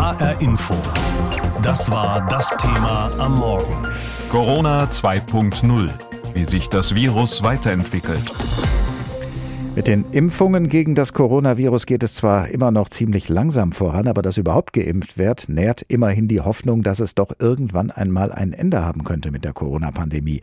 HR Info. Das war das Thema am Morgen. Corona 2.0. Wie sich das Virus weiterentwickelt. Mit den Impfungen gegen das Coronavirus geht es zwar immer noch ziemlich langsam voran, aber dass überhaupt geimpft wird, nährt immerhin die Hoffnung, dass es doch irgendwann einmal ein Ende haben könnte mit der Corona-Pandemie.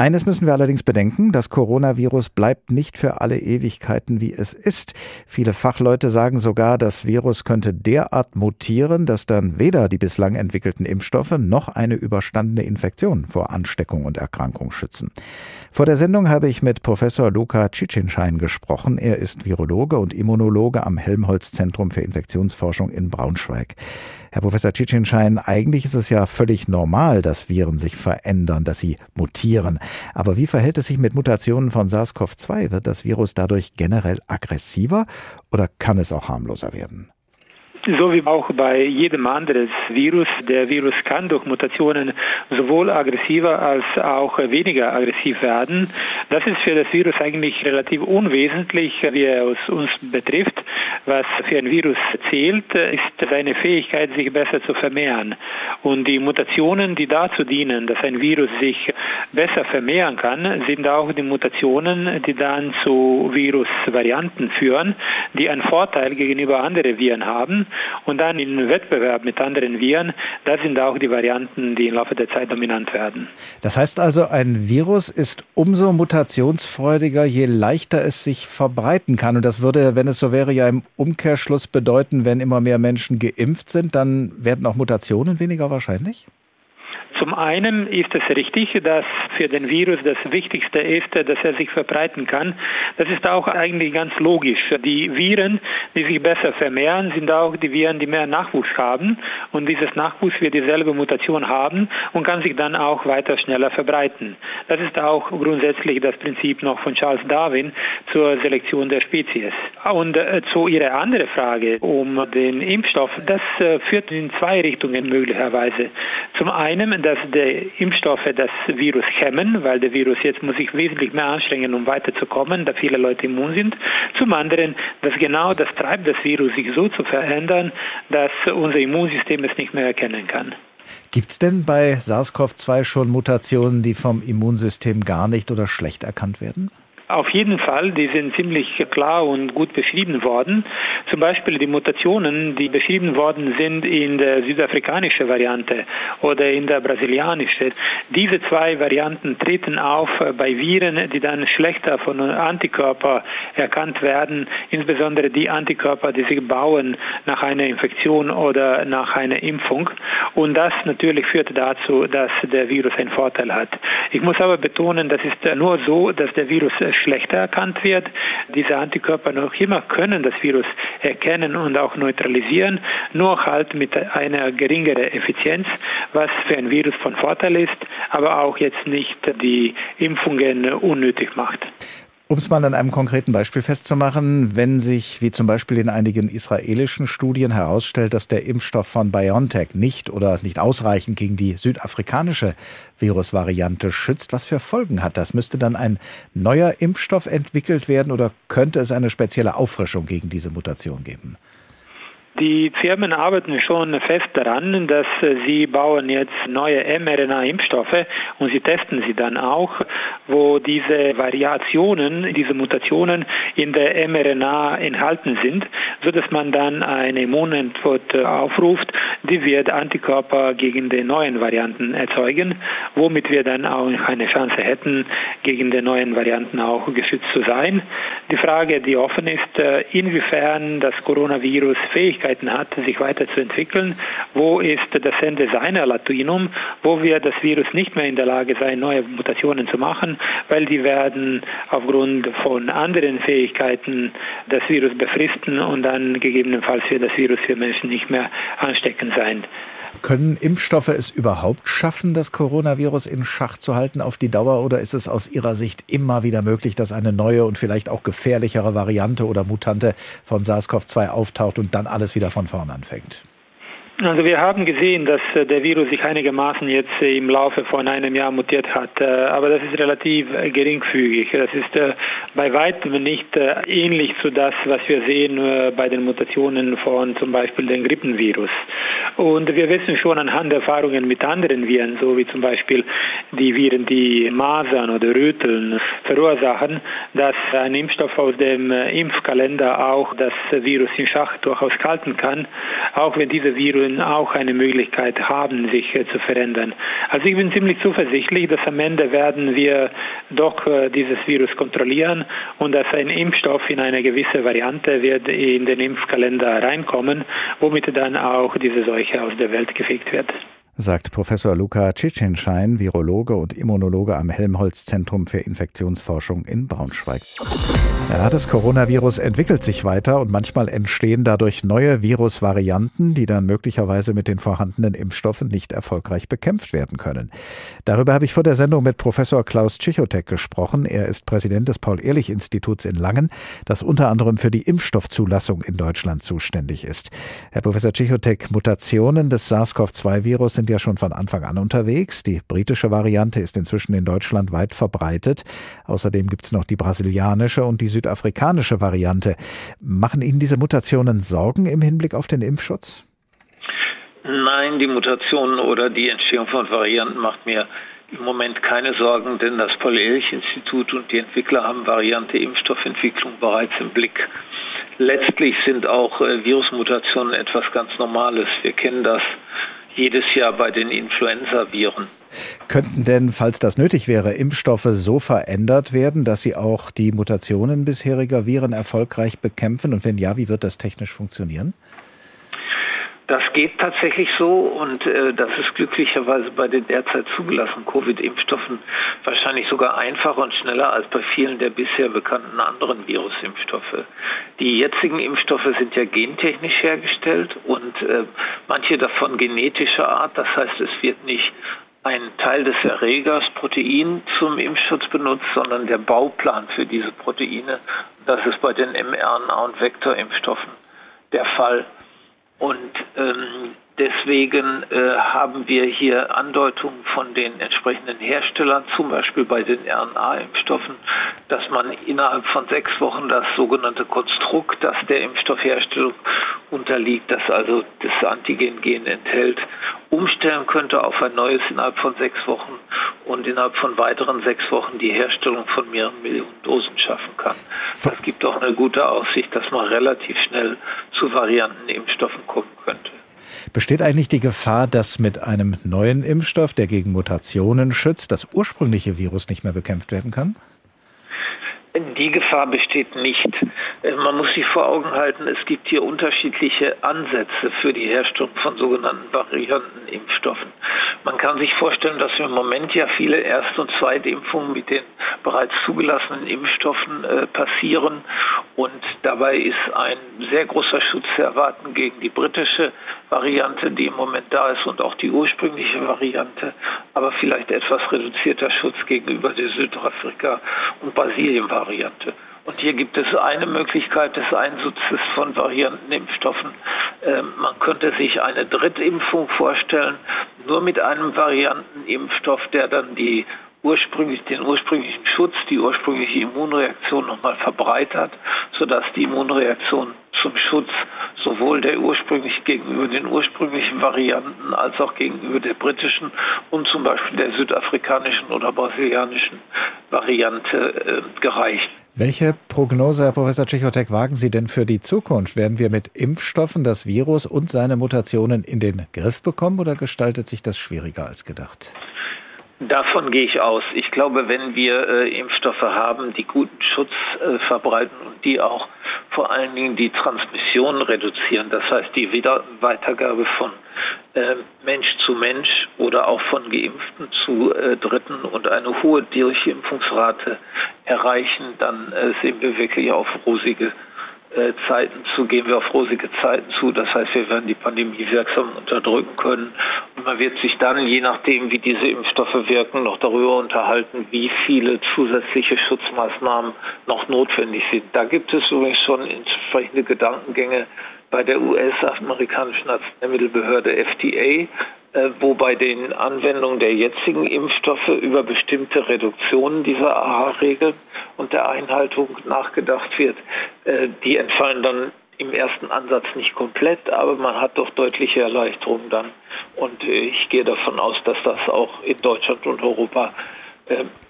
Eines müssen wir allerdings bedenken, das Coronavirus bleibt nicht für alle Ewigkeiten, wie es ist. Viele Fachleute sagen sogar, das Virus könnte derart mutieren, dass dann weder die bislang entwickelten Impfstoffe noch eine überstandene Infektion vor Ansteckung und Erkrankung schützen. Vor der Sendung habe ich mit Professor Luca Ciccinschein gesprochen. Er ist Virologe und Immunologe am Helmholtz Zentrum für Infektionsforschung in Braunschweig. Herr Professor Ciccinschein, eigentlich ist es ja völlig normal, dass Viren sich verändern, dass sie mutieren. Aber wie verhält es sich mit Mutationen von SARS-CoV-2? Wird das Virus dadurch generell aggressiver oder kann es auch harmloser werden? So wie auch bei jedem anderen Virus. Der Virus kann durch Mutationen sowohl aggressiver als auch weniger aggressiv werden. Das ist für das Virus eigentlich relativ unwesentlich, wie er uns betrifft. Was für ein Virus zählt, ist seine Fähigkeit, sich besser zu vermehren. Und die Mutationen, die dazu dienen, dass ein Virus sich besser vermehren kann, sind auch die Mutationen, die dann zu Virusvarianten führen, die einen Vorteil gegenüber anderen Viren haben. Und dann im Wettbewerb mit anderen Viren, das sind auch die Varianten, die im Laufe der Zeit dominant werden. Das heißt also, ein Virus ist umso mutationsfreudiger, je leichter es sich verbreiten kann. Und das würde, wenn es so wäre, ja im Umkehrschluss bedeuten, wenn immer mehr Menschen geimpft sind, dann werden auch Mutationen weniger wahrscheinlich? Zum einen ist es richtig, dass für den Virus das Wichtigste ist, dass er sich verbreiten kann. Das ist auch eigentlich ganz logisch. Die Viren, die sich besser vermehren, sind auch die Viren, die mehr Nachwuchs haben. Und dieses Nachwuchs wird dieselbe Mutation haben und kann sich dann auch weiter schneller verbreiten. Das ist auch grundsätzlich das Prinzip noch von Charles Darwin zur Selektion der Spezies. Und äh, zu Ihrer anderen Frage um den Impfstoff, das äh, führt in zwei Richtungen möglicherweise. Zum einen, dass die Impfstoffe das Virus hemmen, weil der Virus jetzt muss sich wesentlich mehr anstrengen, um weiterzukommen, da viele Leute immun sind. Zum anderen, dass genau das treibt das Virus, sich so zu verändern, dass unser Immunsystem es nicht mehr erkennen kann. Gibt es denn bei SARS-CoV-2 schon Mutationen, die vom Immunsystem gar nicht oder schlecht erkannt werden? Auf jeden Fall, die sind ziemlich klar und gut beschrieben worden. Zum Beispiel die Mutationen, die beschrieben worden sind in der südafrikanischen Variante oder in der brasilianischen. Diese zwei Varianten treten auf bei Viren, die dann schlechter von Antikörper erkannt werden, insbesondere die Antikörper, die sich bauen nach einer Infektion oder nach einer Impfung. Und das natürlich führt dazu, dass der Virus einen Vorteil hat. Ich muss aber betonen, das ist nur so, dass der Virus schlechter erkannt wird. Diese Antikörper noch immer können das Virus erkennen und auch neutralisieren, nur halt mit einer geringeren Effizienz, was für ein Virus von Vorteil ist, aber auch jetzt nicht die Impfungen unnötig macht. Um es mal an einem konkreten Beispiel festzumachen, wenn sich, wie zum Beispiel in einigen israelischen Studien herausstellt, dass der Impfstoff von BioNTech nicht oder nicht ausreichend gegen die südafrikanische Virusvariante schützt, was für Folgen hat das? Müsste dann ein neuer Impfstoff entwickelt werden oder könnte es eine spezielle Auffrischung gegen diese Mutation geben? Die Firmen arbeiten schon fest daran, dass sie bauen jetzt neue mRNA-Impfstoffe und sie testen sie dann auch, wo diese Variationen, diese Mutationen in der mRNA enthalten sind, so dass man dann eine Immunantwort aufruft, die wird Antikörper gegen die neuen Varianten erzeugen, womit wir dann auch eine Chance hätten, gegen die neuen Varianten auch geschützt zu sein. Die Frage, die offen ist, inwiefern das Coronavirus Fähigkeit Möglichkeiten hat, sich weiterzuentwickeln. Wo ist das Ende seiner Latinum, wo wir das Virus nicht mehr in der Lage sein, neue Mutationen zu machen, weil die werden aufgrund von anderen Fähigkeiten das Virus befristen und dann gegebenenfalls wird das Virus für Menschen nicht mehr ansteckend sein. Können Impfstoffe es überhaupt schaffen, das Coronavirus in Schach zu halten auf die Dauer? Oder ist es aus Ihrer Sicht immer wieder möglich, dass eine neue und vielleicht auch gefährlichere Variante oder Mutante von SARS-CoV-2 auftaucht und dann alles wieder von vorn anfängt? Also wir haben gesehen, dass äh, der Virus sich einigermaßen jetzt äh, im Laufe von einem Jahr mutiert hat, äh, aber das ist relativ geringfügig. Das ist bei weitem nicht ähnlich zu das, was wir sehen bei den Mutationen von zum Beispiel dem Grippenvirus. Und wir wissen schon anhand der Erfahrungen mit anderen Viren, so wie zum Beispiel die Viren, die Masern oder Röteln verursachen, dass ein Impfstoff aus dem Impfkalender auch das Virus in Schach durchaus halten kann, auch wenn diese Schulen auch eine Möglichkeit haben, sich äh, zu verändern. Also ich bin ziemlich zuversichtlich, dass am Ende werden wir doch äh, dieses Virus kontrollieren und dass ein Impfstoff in eine gewisse Variante wird in den Impfkalender reinkommen, womit dann auch diese Seuche aus der Welt gefegt wird sagt Professor Luca Tschitschenschein, Virologe und Immunologe am Helmholtz Zentrum für Infektionsforschung in Braunschweig. Ja, das Coronavirus entwickelt sich weiter und manchmal entstehen dadurch neue Virusvarianten, die dann möglicherweise mit den vorhandenen Impfstoffen nicht erfolgreich bekämpft werden können. Darüber habe ich vor der Sendung mit Professor Klaus Tschichotek gesprochen. Er ist Präsident des Paul-Ehrlich-Instituts in Langen, das unter anderem für die Impfstoffzulassung in Deutschland zuständig ist. Herr Professor Tschichotek, Mutationen des SARS-CoV-2-Virus sind ja schon von Anfang an unterwegs. Die britische Variante ist inzwischen in Deutschland weit verbreitet. Außerdem gibt es noch die brasilianische und die südafrikanische Variante. Machen Ihnen diese Mutationen Sorgen im Hinblick auf den Impfschutz? Nein, die Mutationen oder die Entstehung von Varianten macht mir im Moment keine Sorgen, denn das Paul-Ehrlich-Institut und die Entwickler haben Variante Impfstoffentwicklung bereits im Blick. Letztlich sind auch äh, Virusmutationen etwas ganz Normales. Wir kennen das jedes Jahr bei den Influenza-Viren. Könnten denn, falls das nötig wäre, Impfstoffe so verändert werden, dass sie auch die Mutationen bisheriger Viren erfolgreich bekämpfen? Und wenn ja, wie wird das technisch funktionieren? Das geht tatsächlich so und äh, das ist glücklicherweise bei den derzeit zugelassenen Covid-Impfstoffen wahrscheinlich sogar einfacher und schneller als bei vielen der bisher bekannten anderen Virusimpfstoffe. Die jetzigen Impfstoffe sind ja gentechnisch hergestellt und äh, manche davon genetischer Art. Das heißt, es wird nicht ein Teil des Erregers, Protein, zum Impfschutz benutzt, sondern der Bauplan für diese Proteine. Das ist bei den mRNA- und Vektorimpfstoffen der Fall. Und ähm, deswegen äh, haben wir hier Andeutungen von den entsprechenden Herstellern, zum Beispiel bei den RNA-Impfstoffen, dass man innerhalb von sechs Wochen das sogenannte Konstrukt, das der Impfstoffherstellung unterliegt, das also das Antigen-Gen enthält, umstellen könnte auf ein neues innerhalb von sechs Wochen und innerhalb von weiteren sechs Wochen die Herstellung von mehreren Millionen Dosen schaffen kann. Das gibt auch eine gute Aussicht, dass man relativ schnell zu Variantenimpfstoffen kommen könnte. Besteht eigentlich die Gefahr, dass mit einem neuen Impfstoff, der gegen Mutationen schützt, das ursprüngliche Virus nicht mehr bekämpft werden kann? Die Gefahr besteht nicht. Man muss sich vor Augen halten, es gibt hier unterschiedliche Ansätze für die Herstellung von sogenannten Variantenimpfstoffen. Man kann sich vorstellen, dass im Moment ja viele Erst- und Zweitimpfungen mit den bereits zugelassenen Impfstoffen äh, passieren. Und dabei ist ein sehr großer Schutz zu erwarten gegen die britische Variante, die im Moment da ist, und auch die ursprüngliche Variante, aber vielleicht etwas reduzierter Schutz gegenüber der Südafrika- und Brasilien-Variante. Und hier gibt es eine Möglichkeit des Einsatzes von Variantenimpfstoffen. Ähm, man könnte sich eine Drittimpfung vorstellen, nur mit einem Variantenimpfstoff, der dann die ursprünglich den ursprünglichen Schutz, die ursprüngliche Immunreaktion nochmal verbreitert, sodass die Immunreaktion zum Schutz sowohl der ursprünglich gegenüber den ursprünglichen Varianten als auch gegenüber der britischen und zum Beispiel der südafrikanischen oder brasilianischen Variante äh, gereicht. Welche Prognose, Herr Professor Tschechotek, wagen Sie denn für die Zukunft? Werden wir mit Impfstoffen das Virus und seine Mutationen in den Griff bekommen oder gestaltet sich das schwieriger als gedacht? Davon gehe ich aus. Ich glaube, wenn wir äh, Impfstoffe haben, die guten Schutz äh, verbreiten und die auch vor allen Dingen die Transmission reduzieren, das heißt die Wieder Weitergabe von äh, Mensch zu Mensch oder auch von Geimpften zu äh, Dritten und eine hohe Durchimpfungsrate erreichen, dann äh, sehen wir wirklich auf rosige Zeiten zu, gehen wir auf rosige Zeiten zu. Das heißt, wir werden die Pandemie wirksam unterdrücken können. Und man wird sich dann, je nachdem, wie diese Impfstoffe wirken, noch darüber unterhalten, wie viele zusätzliche Schutzmaßnahmen noch notwendig sind. Da gibt es übrigens schon entsprechende Gedankengänge, bei der US-amerikanischen Arzneimittelbehörde FDA, äh, wo bei den Anwendungen der jetzigen Impfstoffe über bestimmte Reduktionen dieser AHA-Regel und der Einhaltung nachgedacht wird. Äh, die entfallen dann im ersten Ansatz nicht komplett, aber man hat doch deutliche Erleichterungen dann. Und äh, ich gehe davon aus, dass das auch in Deutschland und Europa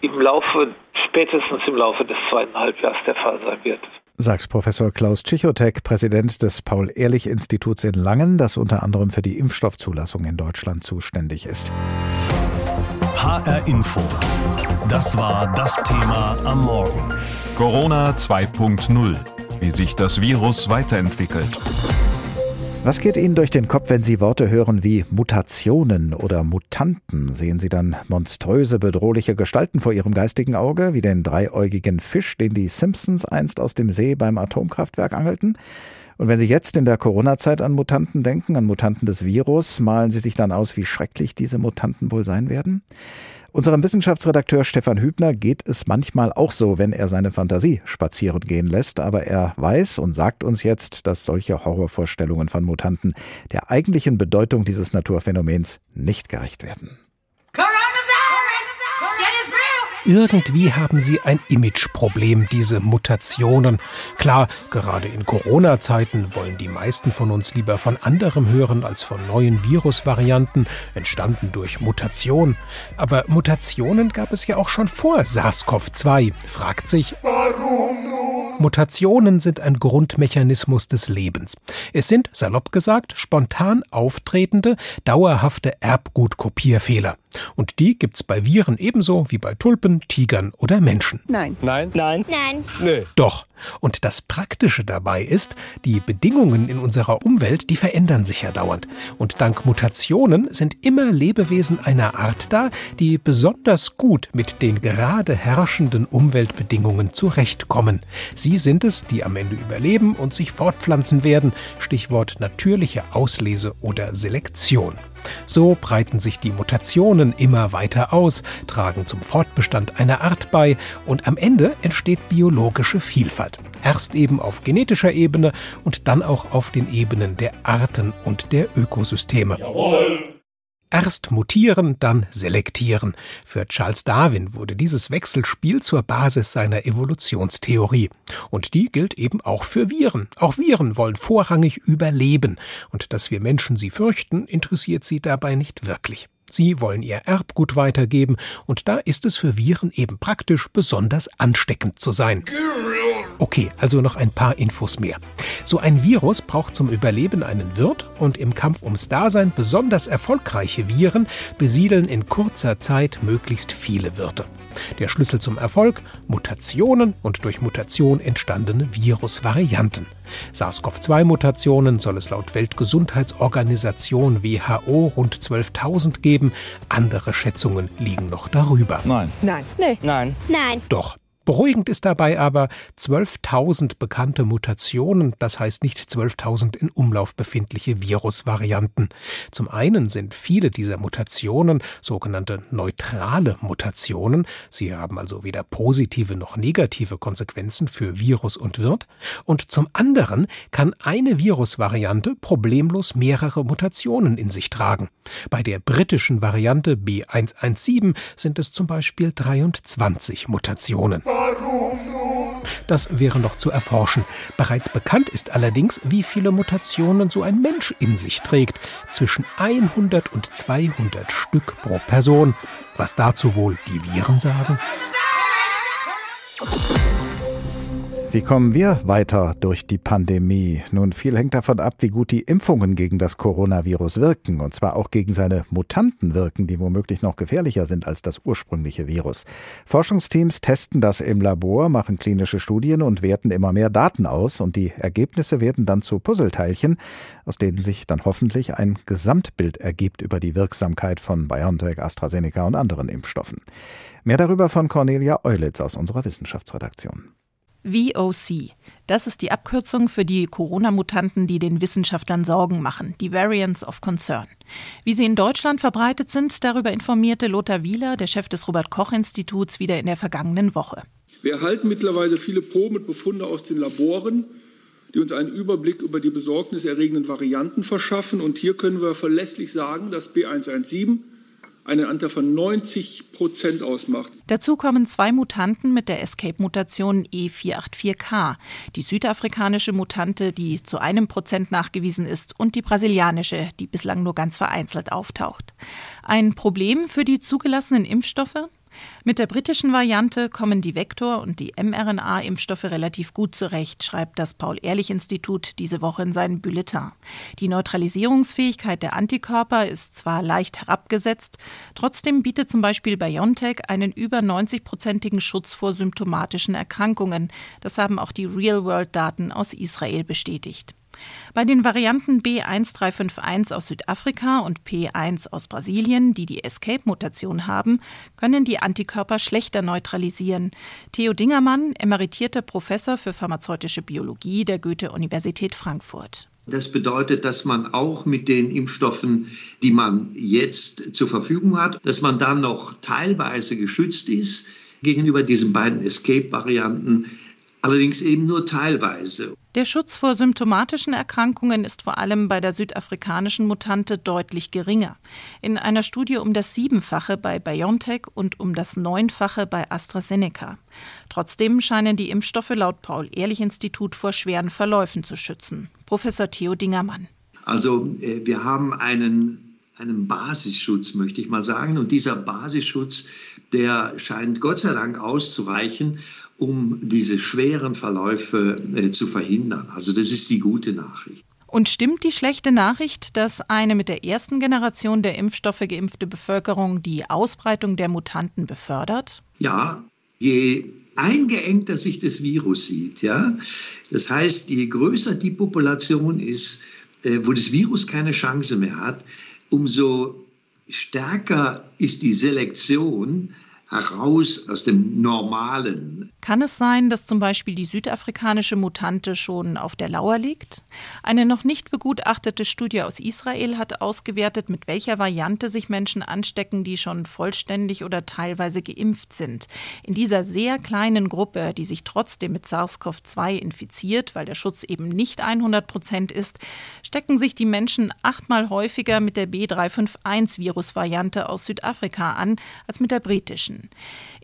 im Laufe, spätestens im Laufe des zweiten Halbjahres der Fall sein wird sagt Professor Klaus Tschichotek, Präsident des Paul-Ehrlich-Instituts in Langen, das unter anderem für die Impfstoffzulassung in Deutschland zuständig ist. HR Info. Das war das Thema am Morgen. Corona 2.0. Wie sich das Virus weiterentwickelt. Was geht Ihnen durch den Kopf, wenn Sie Worte hören wie Mutationen oder Mutanten? Sehen Sie dann monströse, bedrohliche Gestalten vor Ihrem geistigen Auge, wie den dreiäugigen Fisch, den die Simpsons einst aus dem See beim Atomkraftwerk angelten? Und wenn Sie jetzt in der Corona-Zeit an Mutanten denken, an Mutanten des Virus, malen Sie sich dann aus, wie schrecklich diese Mutanten wohl sein werden? Unserem Wissenschaftsredakteur Stefan Hübner geht es manchmal auch so, wenn er seine Fantasie spazieren gehen lässt, aber er weiß und sagt uns jetzt, dass solche Horrorvorstellungen von Mutanten der eigentlichen Bedeutung dieses Naturphänomens nicht gerecht werden. Irgendwie haben sie ein Imageproblem, diese Mutationen. Klar, gerade in Corona-Zeiten wollen die meisten von uns lieber von anderem hören als von neuen Virusvarianten, entstanden durch Mutation. Aber Mutationen gab es ja auch schon vor SARS-CoV-2, fragt sich. Warum Mutationen sind ein Grundmechanismus des Lebens. Es sind, salopp gesagt, spontan auftretende, dauerhafte Erbgutkopierfehler. Und die gibt's bei Viren ebenso wie bei Tulpen, Tigern oder Menschen. Nein. Nein. Nein. Nein. Nö. Doch. Und das Praktische dabei ist, die Bedingungen in unserer Umwelt, die verändern sich ja dauernd. Und dank Mutationen sind immer Lebewesen einer Art da, die besonders gut mit den gerade herrschenden Umweltbedingungen zurechtkommen. Sie sind es, die am Ende überleben und sich fortpflanzen werden. Stichwort natürliche Auslese oder Selektion. So breiten sich die Mutationen immer weiter aus, tragen zum Fortbestand einer Art bei und am Ende entsteht biologische Vielfalt. Erst eben auf genetischer Ebene und dann auch auf den Ebenen der Arten und der Ökosysteme. Jawohl. Erst mutieren, dann selektieren. Für Charles Darwin wurde dieses Wechselspiel zur Basis seiner Evolutionstheorie. Und die gilt eben auch für Viren. Auch Viren wollen vorrangig überleben. Und dass wir Menschen sie fürchten, interessiert sie dabei nicht wirklich. Sie wollen ihr Erbgut weitergeben, und da ist es für Viren eben praktisch, besonders ansteckend zu sein. Okay, also noch ein paar Infos mehr. So ein Virus braucht zum Überleben einen Wirt und im Kampf ums Dasein besonders erfolgreiche Viren besiedeln in kurzer Zeit möglichst viele Wirte. Der Schlüssel zum Erfolg? Mutationen und durch Mutation entstandene Virusvarianten. SARS-CoV-2-Mutationen soll es laut Weltgesundheitsorganisation WHO rund 12.000 geben. Andere Schätzungen liegen noch darüber. Nein. Nein. Nee. Nein. Nein. Doch. Beruhigend ist dabei aber 12.000 bekannte Mutationen, das heißt nicht 12.000 in Umlauf befindliche Virusvarianten. Zum einen sind viele dieser Mutationen sogenannte neutrale Mutationen. Sie haben also weder positive noch negative Konsequenzen für Virus und Wirt. Und zum anderen kann eine Virusvariante problemlos mehrere Mutationen in sich tragen. Bei der britischen Variante B117 sind es zum Beispiel 23 Mutationen. Das wäre noch zu erforschen. Bereits bekannt ist allerdings, wie viele Mutationen so ein Mensch in sich trägt. Zwischen 100 und 200 Stück pro Person. Was dazu wohl die Viren sagen? Wie kommen wir weiter durch die Pandemie? Nun, viel hängt davon ab, wie gut die Impfungen gegen das Coronavirus wirken, und zwar auch gegen seine Mutanten wirken, die womöglich noch gefährlicher sind als das ursprüngliche Virus. Forschungsteams testen das im Labor, machen klinische Studien und werten immer mehr Daten aus, und die Ergebnisse werden dann zu Puzzleteilchen, aus denen sich dann hoffentlich ein Gesamtbild ergibt über die Wirksamkeit von BioNTech, AstraZeneca und anderen Impfstoffen. Mehr darüber von Cornelia Eulitz aus unserer Wissenschaftsredaktion. VOC. Das ist die Abkürzung für die Corona-Mutanten, die den Wissenschaftlern Sorgen machen, die Variants of Concern. Wie sie in Deutschland verbreitet sind, darüber informierte Lothar Wieler, der Chef des Robert-Koch-Instituts, wieder in der vergangenen Woche. Wir erhalten mittlerweile viele Proben und Befunde aus den Laboren die uns einen Überblick über die besorgniserregenden Varianten verschaffen. Und hier können wir verlässlich sagen, dass B117 einen Anteil von 90 Prozent ausmacht. Dazu kommen zwei Mutanten mit der Escape-Mutation E484K, die südafrikanische Mutante, die zu einem Prozent nachgewiesen ist, und die brasilianische, die bislang nur ganz vereinzelt auftaucht. Ein Problem für die zugelassenen Impfstoffe? Mit der britischen Variante kommen die Vektor- und die mRNA-Impfstoffe relativ gut zurecht, schreibt das Paul-Ehrlich-Institut diese Woche in seinem Bulletin. Die Neutralisierungsfähigkeit der Antikörper ist zwar leicht herabgesetzt, trotzdem bietet zum Beispiel BioNTech einen über 90-prozentigen Schutz vor symptomatischen Erkrankungen. Das haben auch die Real-World-Daten aus Israel bestätigt. Bei den Varianten B1351 aus Südafrika und P1 aus Brasilien, die die Escape-Mutation haben, können die Antikörper schlechter neutralisieren. Theo Dingermann, emeritierter Professor für pharmazeutische Biologie der Goethe-Universität Frankfurt. Das bedeutet, dass man auch mit den Impfstoffen, die man jetzt zur Verfügung hat, dass man dann noch teilweise geschützt ist gegenüber diesen beiden Escape-Varianten allerdings eben nur teilweise. Der Schutz vor symptomatischen Erkrankungen ist vor allem bei der südafrikanischen Mutante deutlich geringer. In einer Studie um das Siebenfache bei BioNTech und um das Neunfache bei AstraZeneca. Trotzdem scheinen die Impfstoffe laut Paul-Ehrlich-Institut vor schweren Verläufen zu schützen. Professor Theo Dingermann. Also äh, wir haben einen einen Basisschutz, möchte ich mal sagen. Und dieser Basisschutz, der scheint Gott sei Dank auszureichen, um diese schweren Verläufe äh, zu verhindern. Also das ist die gute Nachricht. Und stimmt die schlechte Nachricht, dass eine mit der ersten Generation der Impfstoffe geimpfte Bevölkerung die Ausbreitung der Mutanten befördert? Ja, je eingeengter sich das Virus sieht, ja, das heißt, je größer die Population ist, äh, wo das Virus keine Chance mehr hat, umso stärker ist die Selektion heraus aus dem Normalen. Kann es sein, dass zum Beispiel die südafrikanische Mutante schon auf der Lauer liegt? Eine noch nicht begutachtete Studie aus Israel hat ausgewertet, mit welcher Variante sich Menschen anstecken, die schon vollständig oder teilweise geimpft sind. In dieser sehr kleinen Gruppe, die sich trotzdem mit SARS-CoV-2 infiziert, weil der Schutz eben nicht 100 Prozent ist, stecken sich die Menschen achtmal häufiger mit der B351-Virusvariante aus Südafrika an als mit der britischen. Menschen.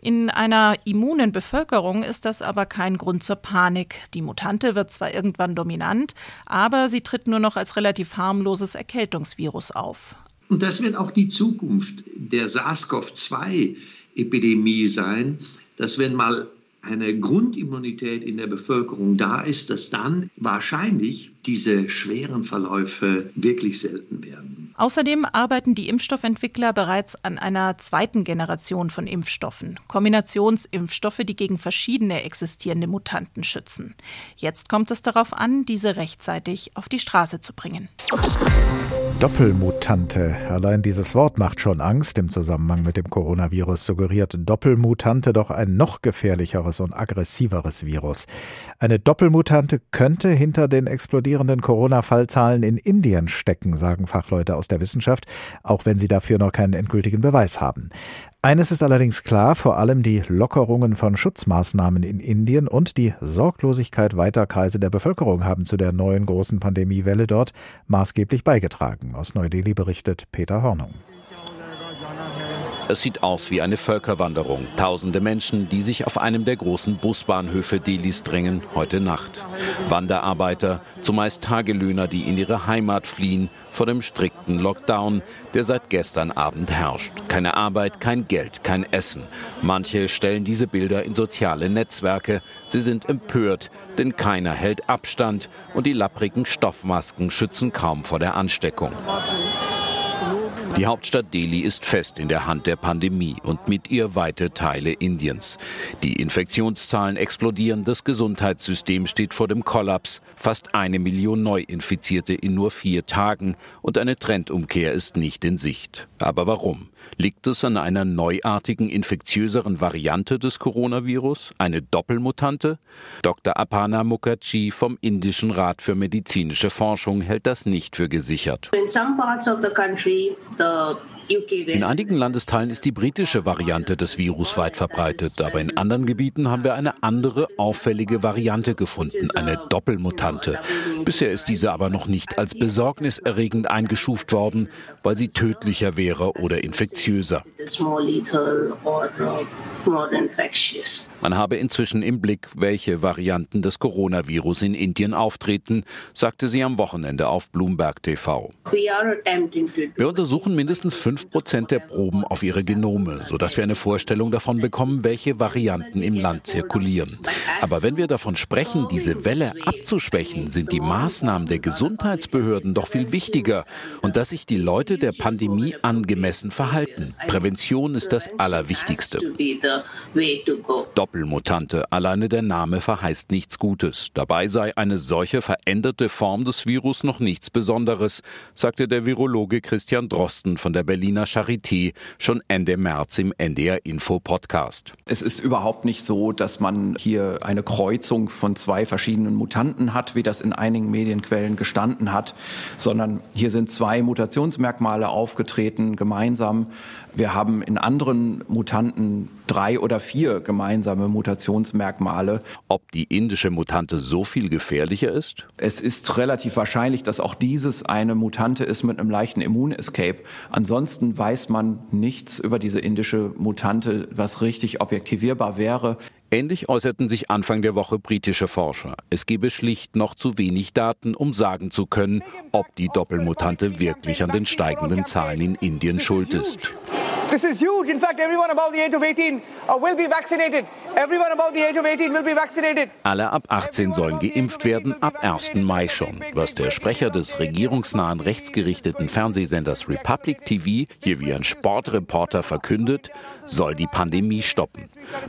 In einer immunen Bevölkerung ist das aber kein Grund zur Panik. Die Mutante wird zwar irgendwann dominant, aber sie tritt nur noch als relativ harmloses Erkältungsvirus auf. Und das wird auch die Zukunft der SARS-CoV-2-Epidemie sein, dass wenn mal eine Grundimmunität in der Bevölkerung da ist, dass dann wahrscheinlich diese schweren Verläufe wirklich selten werden. Außerdem arbeiten die Impfstoffentwickler bereits an einer zweiten Generation von Impfstoffen, Kombinationsimpfstoffe, die gegen verschiedene existierende Mutanten schützen. Jetzt kommt es darauf an, diese rechtzeitig auf die Straße zu bringen. Doppelmutante. Allein dieses Wort macht schon Angst. Im Zusammenhang mit dem Coronavirus suggeriert Doppelmutante doch ein noch gefährlicheres und aggressiveres Virus. Eine Doppelmutante könnte hinter den explodierenden Corona-Fallzahlen in Indien stecken, sagen Fachleute aus der Wissenschaft, auch wenn sie dafür noch keinen endgültigen Beweis haben. Eines ist allerdings klar, vor allem die Lockerungen von Schutzmaßnahmen in Indien und die Sorglosigkeit weiter Kreise der Bevölkerung haben zu der neuen großen Pandemiewelle dort maßgeblich beigetragen. Aus Neu-Delhi berichtet Peter Hornung. Es sieht aus wie eine Völkerwanderung. Tausende Menschen, die sich auf einem der großen Busbahnhöfe Delis drängen, heute Nacht. Wanderarbeiter, zumeist Tagelöhner, die in ihre Heimat fliehen vor dem strikten Lockdown, der seit gestern Abend herrscht. Keine Arbeit, kein Geld, kein Essen. Manche stellen diese Bilder in soziale Netzwerke. Sie sind empört, denn keiner hält Abstand und die lapprigen Stoffmasken schützen kaum vor der Ansteckung. Die Hauptstadt Delhi ist fest in der Hand der Pandemie und mit ihr weite Teile Indiens. Die Infektionszahlen explodieren, das Gesundheitssystem steht vor dem Kollaps. Fast eine Million Neuinfizierte in nur vier Tagen und eine Trendumkehr ist nicht in Sicht. Aber warum? Liegt es an einer neuartigen, infektiöseren Variante des Coronavirus, eine Doppelmutante? Dr. Apana Mukherjee vom Indischen Rat für medizinische Forschung hält das nicht für gesichert. In some parts of the country, the the In einigen Landesteilen ist die britische Variante des Virus weit verbreitet, aber in anderen Gebieten haben wir eine andere auffällige Variante gefunden, eine Doppelmutante. Bisher ist diese aber noch nicht als besorgniserregend eingeschuft worden, weil sie tödlicher wäre oder infektiöser. Man habe inzwischen im Blick, welche Varianten des Coronavirus in Indien auftreten, sagte sie am Wochenende auf Bloomberg TV. Wir untersuchen mindestens 5% der Proben auf ihre Genome, sodass wir eine Vorstellung davon bekommen, welche Varianten im Land zirkulieren. Aber wenn wir davon sprechen, diese Welle abzuschwächen, sind die Maßnahmen der Gesundheitsbehörden doch viel wichtiger und dass sich die Leute der Pandemie angemessen verhalten. Prävention ist das Allerwichtigste. Doppelmutante, alleine der Name verheißt nichts Gutes. Dabei sei eine solche veränderte Form des Virus noch nichts Besonderes, sagte der Virologe Christian Drosten von der Berliner Charité schon Ende März im NDR Info Podcast. Es ist überhaupt nicht so, dass man hier eine Kreuzung von zwei verschiedenen Mutanten hat, wie das in einigen Medienquellen gestanden hat, sondern hier sind zwei Mutationsmerkmale aufgetreten gemeinsam. Wir haben in anderen Mutanten drei oder vier gemeinsame Mutationsmerkmale. Ob die indische Mutante so viel gefährlicher ist? Es ist relativ wahrscheinlich, dass auch dieses eine Mutante ist mit einem leichten Immunescape. Ansonsten weiß man nichts über diese indische Mutante, was richtig objektivierbar wäre. Ähnlich äußerten sich Anfang der Woche britische Forscher. Es gebe schlicht noch zu wenig Daten, um sagen zu können, ob die Doppelmutante wirklich an den steigenden Zahlen in Indien schuld ist. This is huge. In fact, everyone above the age of 18 uh, will be vaccinated. Everyone above the age of 18 will be vaccinated. Alle ab 18 sollen geimpft werden, ab 1. Mai schon. Was der Sprecher des regierungsnahen rechtsgerichteten Fernsehsenders Republic TV hier wie ein Sportreporter verkündet, soll die Pandemie stoppen.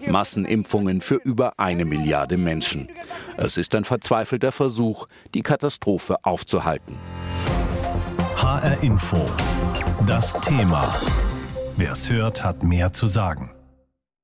Massenimpfungen für über eine Milliarde Menschen. Es ist ein verzweifelter Versuch, die Katastrophe aufzuhalten. HR Info. Das Thema. Wer es hört, hat mehr zu sagen.